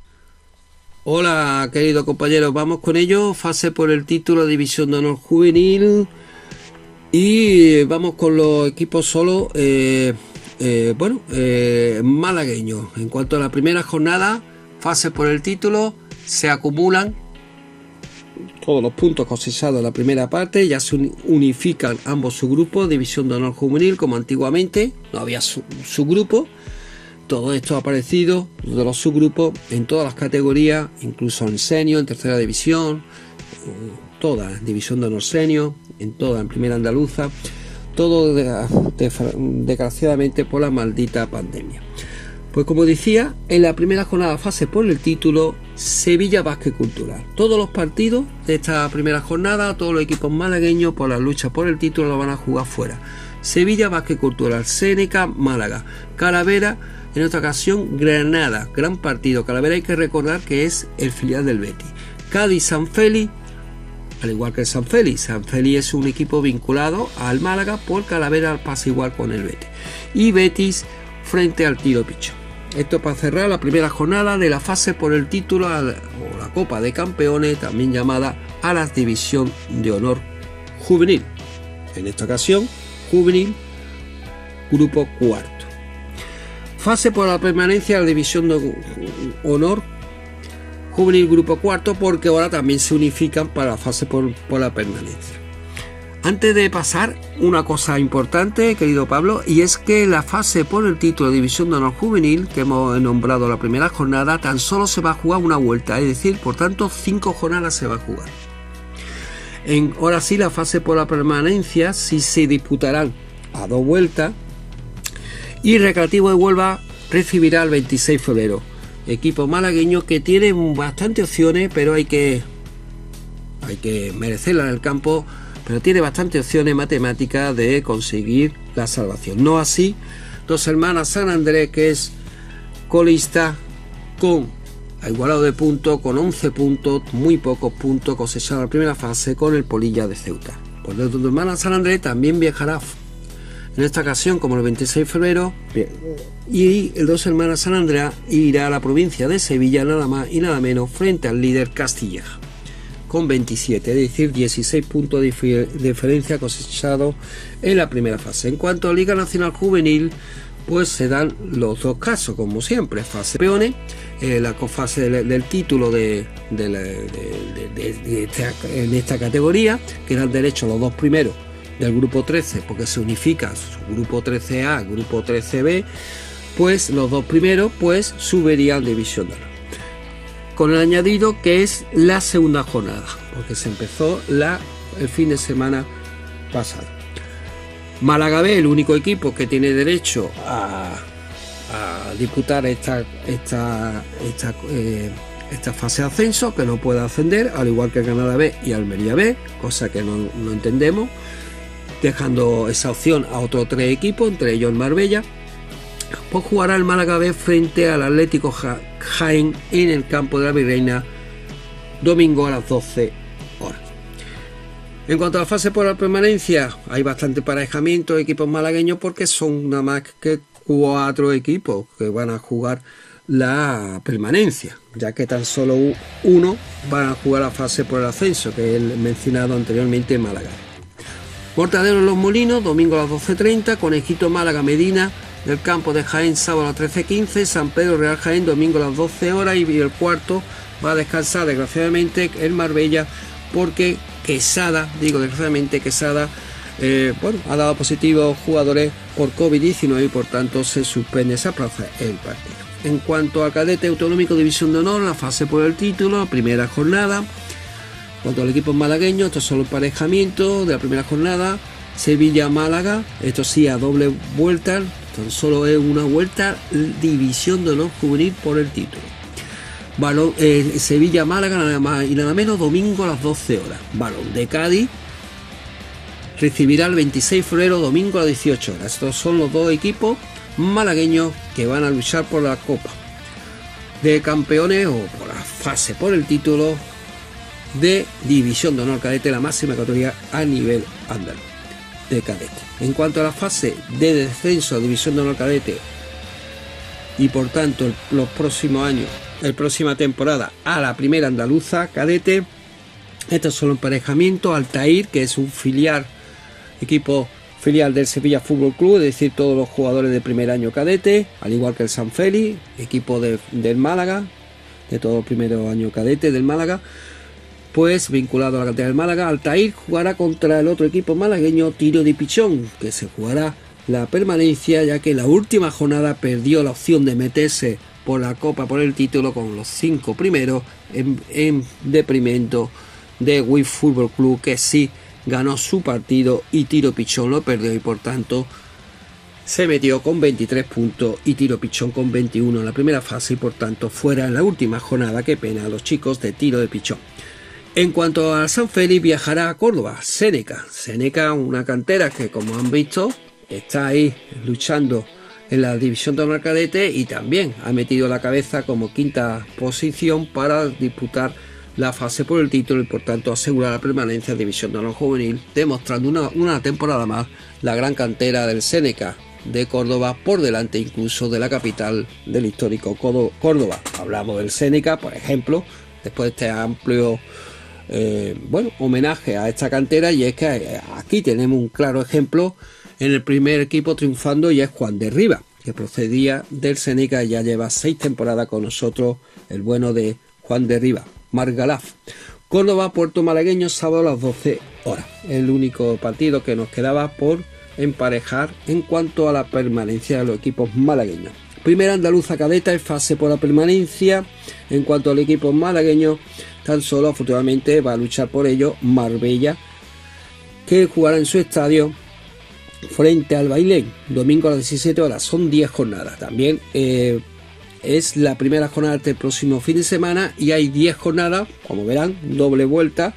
Hola, querido compañero, vamos con ello. Fase por el título División de Honor Juvenil. Y vamos con los equipos solo, eh, eh, bueno, eh, malagueños. En cuanto a la primera jornada, fase por el título, se acumulan todos los puntos cosechados en la primera parte, ya se unifican ambos subgrupos, División de Honor Juvenil, como antiguamente, no había subgrupo. Todo esto ha aparecido de los subgrupos en todas las categorías, incluso en senior, en tercera división, toda división de honor senior, en toda, en primera andaluza, todo desgraciadamente por la maldita pandemia. Pues como decía, en la primera jornada fase por el título Sevilla Básquet Cultural. Todos los partidos de esta primera jornada, todos los equipos malagueños por la lucha por el título lo van a jugar fuera. Sevilla Básquet Cultural, Seneca, Málaga, Calavera, en otra ocasión Granada, gran partido. Calavera hay que recordar que es el filial del Betis. Cádiz, San Félix, al igual que el San Félix. San Félix es un equipo vinculado al Málaga por Calavera pasa igual con el Betis. Y Betis frente al Tiro Picho. Esto para cerrar la primera jornada de la fase por el título o la Copa de Campeones, también llamada a la División de Honor Juvenil. En esta ocasión, Juvenil, Grupo Cuarto. Fase por la permanencia de la División de Honor Juvenil Grupo Cuarto, porque ahora también se unifican para la fase por, por la permanencia. Antes de pasar, una cosa importante, querido Pablo, y es que la fase por el título de División de Honor Juvenil, que hemos nombrado la primera jornada, tan solo se va a jugar una vuelta, es decir, por tanto, cinco jornadas se va a jugar. Ahora sí, la fase por la permanencia sí se disputarán a dos vueltas y Recreativo de Huelva recibirá el 26 de febrero. Equipo malagueño que tiene bastantes opciones, pero hay que, hay que merecerla en el campo pero tiene bastantes opciones matemáticas de conseguir la salvación. No así, dos hermanas San Andrés, que es colista con a igualado de puntos, con 11 puntos, muy pocos puntos cosechados en la primera fase con el Polilla de Ceuta. Por lo tanto, hermana San Andrés también viajará en esta ocasión como el 26 de febrero y el dos hermanas San Andrea irá a la provincia de Sevilla nada más y nada menos frente al líder Castilleja con 27, es decir, 16 puntos de diferencia cosechados en la primera fase. En cuanto a Liga Nacional Juvenil, pues se dan los dos casos, como siempre, fase peones, eh, la fase del, título de, de, esta, en esta categoría, que dan derecho a los dos primeros del grupo 13, porque se unifica su grupo 13A, grupo 13B, pues los dos primeros pues subirían división de honor. Con el añadido que es la segunda jornada, porque se empezó la, el fin de semana pasado. Málaga B, el único equipo que tiene derecho a, disputar esta, esta, esta, eh, esta fase de ascenso, que no puede ascender, al igual que Granada B y Almería B, cosa que no, no entendemos, dejando esa opción a otros tres equipos, entre ellos el Marbella. Pues jugará el Málaga B frente al Atlético Jaén en el campo de la Virreina, domingo a las 12 horas. En cuanto a la fase por la permanencia, hay bastante parejamiento de equipos malagueños porque son nada más que cuatro equipos que van a jugar la permanencia, ya que tan solo uno van a jugar la fase por el ascenso, que es el mencionado anteriormente Málaga. Mortadero en los Molinos, domingo a las 12.30, Conejito Málaga Medina, del campo de Jaén, sábado a las 13.15, San Pedro Real Jaén, domingo a las 12 horas y el cuarto va a descansar desgraciadamente el Marbella porque Quesada, digo desgraciadamente Quesada, eh, bueno, ha dado positivos jugadores por COVID-19 y por tanto se suspende esa plaza el partido. En cuanto al cadete autonómico División de Honor, la fase por el título, primera jornada, cuanto al equipo malagueño, estos son los emparejamientos de la primera jornada. Sevilla-Málaga, esto sí a doble vuelta, tan solo es una vuelta, división de honor juvenil por el título. Balón, eh, Sevilla-Málaga, nada más y nada menos, domingo a las 12 horas. Balón de Cádiz recibirá el 26 de febrero, domingo a las 18 horas. Estos son los dos equipos malagueños que van a luchar por la Copa de Campeones o por la fase por el título de División de Honor Cadete, la máxima categoría a nivel andaluz de cadete. En cuanto a la fase de descenso a División de Honor Cadete y por tanto los próximos años, la próxima temporada a la primera andaluza cadete, estos son los emparejamientos, Altair, que es un filial, equipo filial del Sevilla Fútbol Club, es decir, todos los jugadores de primer año cadete, al igual que el San Félix, equipo de- del Málaga, de todo el primer año cadete del Málaga, pues vinculado a la cantera del Málaga, Altair jugará contra el otro equipo malagueño Tiro de Pichón, que se jugará la permanencia ya que la última jornada perdió la opción de meterse por la Copa por el título con los cinco primeros en, en deprimento de Wii Fútbol Club que sí ganó su partido y Tiro Pichón lo perdió y por tanto se metió con 23 puntos y Tiro Pichón con 21 en la primera fase y por tanto fuera en la última jornada. Qué pena a los chicos de Tiro de Pichón. En cuanto a San Félix, viajará a Córdoba, Seneca. Seneca, una cantera que, como han visto, está ahí luchando en la división de honor cadete y también ha metido la cabeza como quinta posición para disputar la fase por el título y por tanto asegurar la permanencia en división de honor juvenil, demostrando una, una temporada más la gran cantera del Seneca de Córdoba por delante incluso de la capital del histórico Córdoba. Hablamos del Seneca, por ejemplo, después de este amplio eh, bueno, homenaje a esta cantera y es que eh, aquí tenemos un claro ejemplo en el primer equipo triunfando y es Juan de Riva, que procedía del Seneca y ya lleva seis temporadas con nosotros, el bueno de Juan de Riva, Margalaf. Córdoba, Puerto Malagueño, sábado a las 12 horas. El único partido que nos quedaba por emparejar en cuanto a la permanencia de los equipos malagueños. Primera andaluza cadeta en fase por la permanencia. En cuanto al equipo malagueño, tan solo afortunadamente va a luchar por ello Marbella, que jugará en su estadio frente al Bailén, domingo a las 17 horas. Son 10 jornadas. También eh, es la primera jornada del próximo fin de semana y hay 10 jornadas, como verán, doble vuelta,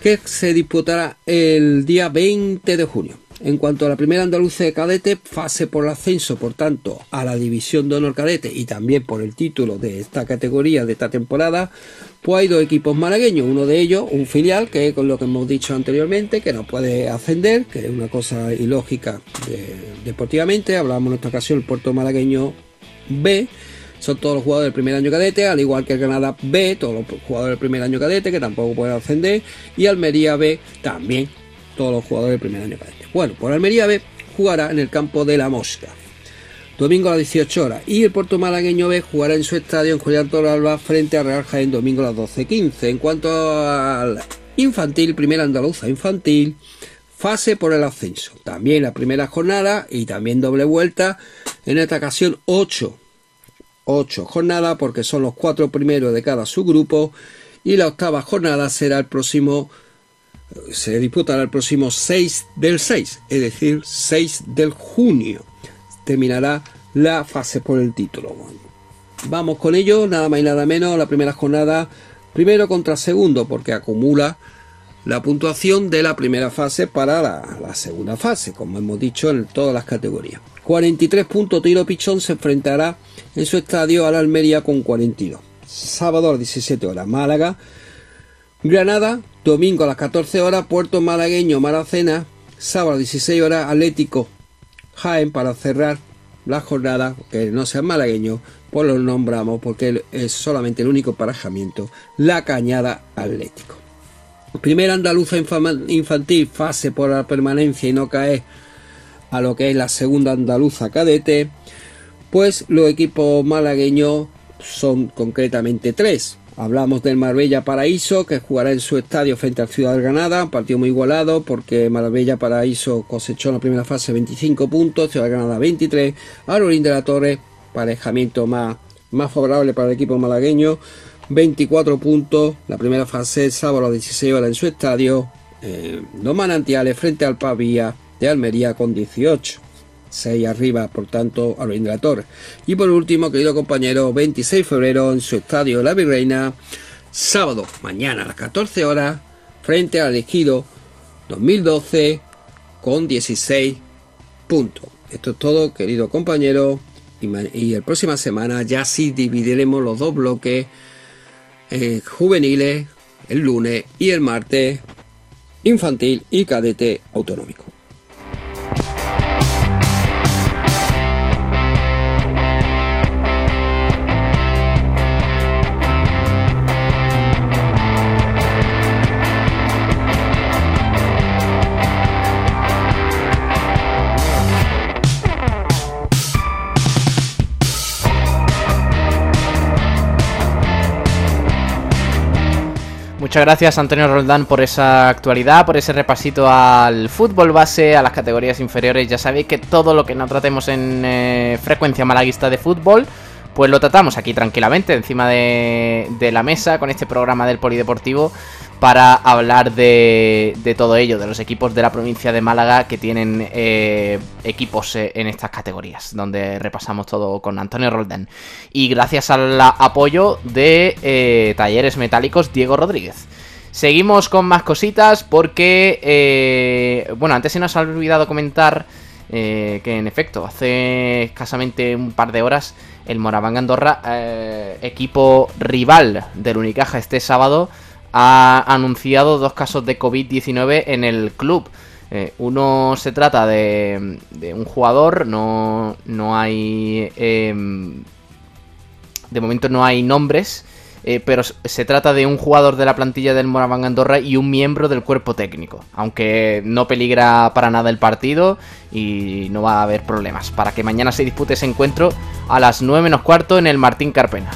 que se disputará el día 20 de junio. En cuanto a la primera andaluza de cadete, fase por el ascenso, por tanto, a la división de honor cadete y también por el título de esta categoría de esta temporada, pues hay dos equipos malagueños, uno de ellos un filial, que es con lo que hemos dicho anteriormente, que no puede ascender, que es una cosa ilógica de- deportivamente, hablamos en esta ocasión el Puerto Malagueño B, son todos los jugadores del primer año cadete, al igual que el Granada B, todos los jugadores del primer año cadete, que tampoco pueden ascender, y Almería B también, todos los jugadores del primer año cadete. Bueno, por Almería B jugará en el campo de la Mosca, domingo a las 18 horas, y el Puerto Malagueño B jugará en su estadio en Julián Toralba frente a Real Jaén domingo a las 12.15. En cuanto al infantil, primera andaluza infantil, fase por el ascenso. También la primera jornada y también doble vuelta. En esta ocasión 8. 8 jornadas porque son los cuatro primeros de cada subgrupo. Y la octava jornada será el próximo. Se disputará el próximo 6 del 6, es decir, 6 del junio. Terminará la fase por el título. Vamos con ello, nada más y nada menos. La primera jornada, primero contra segundo, porque acumula la puntuación de la primera fase para la, segunda fase, como hemos dicho en todas las categorías. 43 puntos Tiro Pichón se enfrentará en su estadio a la Almería con 42. Sábado a las 17 horas Málaga, Granada, domingo a las 14 horas Puerto Malagueño Maracena, sábado a las 16 horas Atlético Jaén para cerrar la jornada, que no sea malagueño, pues lo nombramos porque es solamente el único parajamiento, la Cañada Atlético. Primera andaluza infantil, fase por la permanencia y no caer a lo que es la segunda andaluza cadete, pues los equipos malagueños son concretamente tres. Hablamos del Marbella Paraíso, que jugará en su estadio frente al Ciudad de Granada, un partido muy igualado porque Marbella Paraíso cosechó en la primera fase 25 puntos, Ciudad de Granada 23, Arorín de la Torre, parejamiento más, más favorable para el equipo malagueño, 24 puntos, la primera fase sábado a las 16 horas en su estadio, eh, Dos Manantiales frente al Pavía de Almería con 18. 6 arriba, por tanto, a la Torre. Y por último, querido compañero, 26 de febrero en su estadio La Virreina, sábado, mañana a las 14 horas, frente al elegido 2012 con 16 puntos. Esto es todo, querido compañero. Y, y la próxima semana ya sí dividiremos los dos bloques eh, juveniles el lunes y el martes infantil y cadete autonómico. Muchas gracias Antonio Roldán por esa actualidad, por ese repasito al fútbol base, a las categorías inferiores. Ya sabéis que todo lo que no tratemos en eh, frecuencia malaguista de fútbol, pues lo tratamos aquí tranquilamente, encima de, de la mesa, con este programa del Polideportivo para hablar de, todo ello, de los equipos de la provincia de Málaga que tienen eh, equipos eh, en estas categorías, donde repasamos todo con Antonio Rolden. Y gracias al apoyo de eh, Talleres Metálicos Diego Rodríguez. Seguimos con más cositas porque, bueno, antes se nos ha olvidado comentar que en efecto, hace escasamente un par de horas el Moraván Andorra, equipo rival del Unicaja este sábado, ha anunciado dos casos de COVID-19 en el club. Eh, uno se trata de, un jugador, no, no hay... Em, de momento no hay nombres, eh, pero se trata de un jugador de la plantilla del Moraván Andorra y un miembro del cuerpo técnico, aunque no peligra para nada el partido y no va a haber problemas, para que mañana se dispute ese encuentro a las 9 menos cuarto en el Martín Carpena.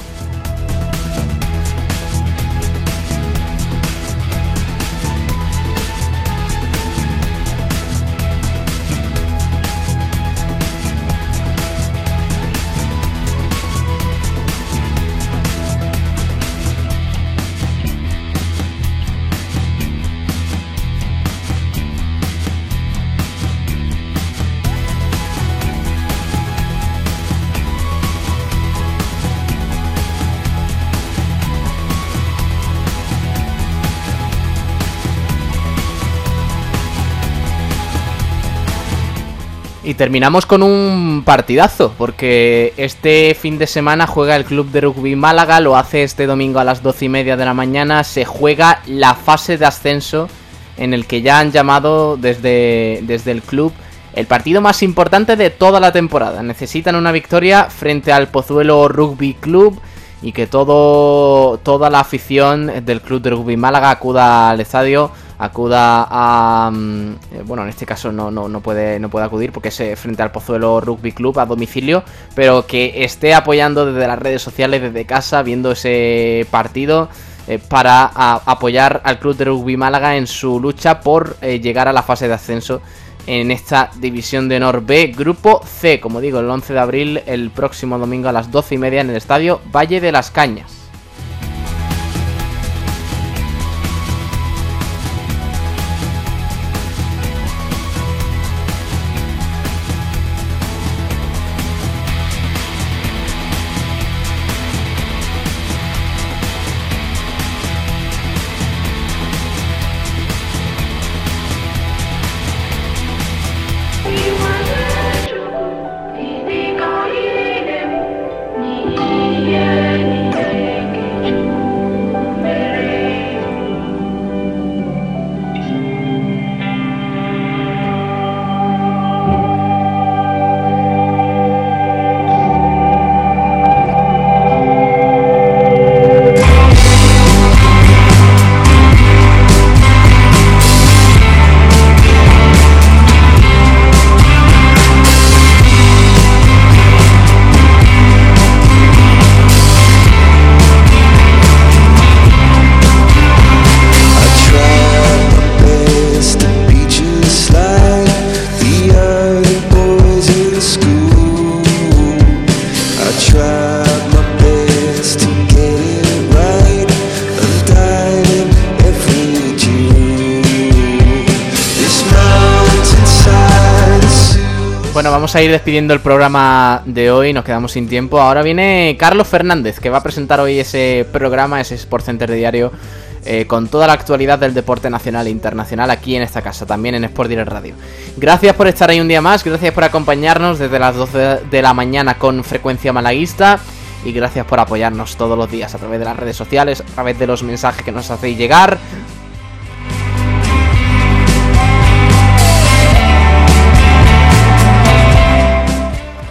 Terminamos con un partidazo, porque este fin de semana juega el Club de Rugby Málaga, lo hace este domingo a las doce y media de la mañana, se juega la fase de ascenso en el que ya han llamado desde, desde el club el partido más importante de toda la temporada. Necesitan una victoria frente al Pozuelo Rugby Club y que todo, toda la afición del Club de Rugby Málaga acuda al estadio acuda a... Mm, eh, bueno, en este caso no, no, puede, no puede acudir porque es frente al Pozuelo Rugby Club a domicilio, pero que esté apoyando desde las redes sociales, desde casa, viendo ese partido. eh, para apoyar al Club de Rugby Málaga en su lucha por eh, llegar a la fase de ascenso en esta división de honor B, grupo C, como digo, el 11 de abril, el próximo domingo a las 12 y media en el estadio Valle de las Cañas. Vamos a ir despidiendo el programa de hoy, nos quedamos sin tiempo. Ahora viene Carlos Fernández, que va a presentar hoy ese programa, ese Sport Center de diario, eh, con toda la actualidad del deporte nacional e internacional aquí en esta casa, también en Sport Direct Radio. Gracias por estar ahí un día más, gracias por acompañarnos desde las 12 de la mañana con frecuencia malaguista. Y gracias por apoyarnos todos los días a través de las redes sociales, a través de los mensajes que nos hacéis llegar,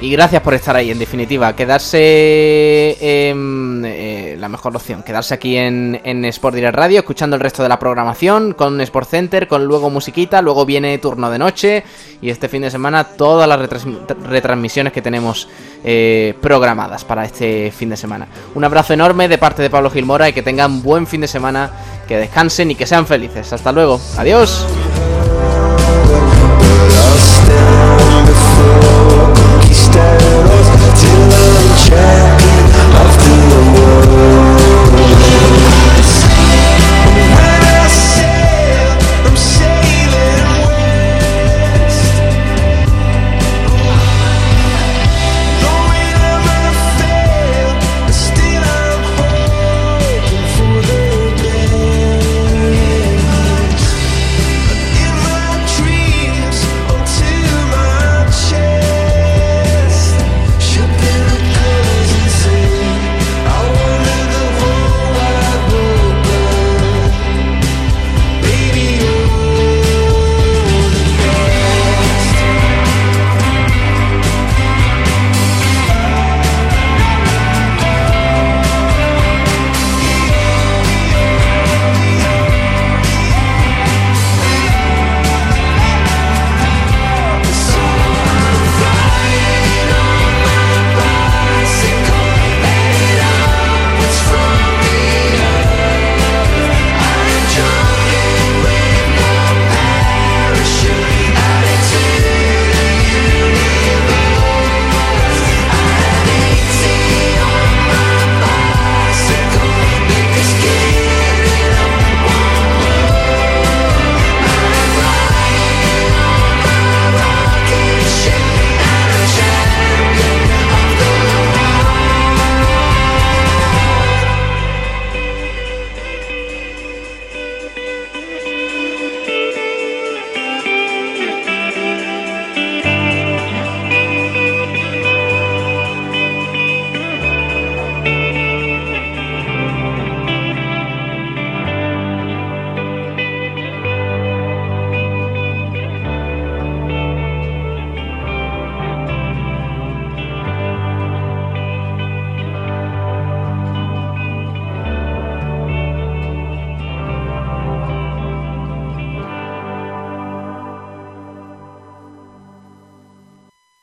Y gracias por estar ahí, en definitiva. Quedarse en eh, la mejor opción, quedarse aquí en, en Sport Direct Radio, escuchando el resto de la programación, con Sport Center, con luego musiquita, luego viene turno de noche y este fin de semana todas las retransmisiones que tenemos eh, programadas para este fin de semana. Un abrazo enorme de parte de Pablo Gilmora y que tengan buen fin de semana, que descansen y que sean felices. Hasta luego, adiós.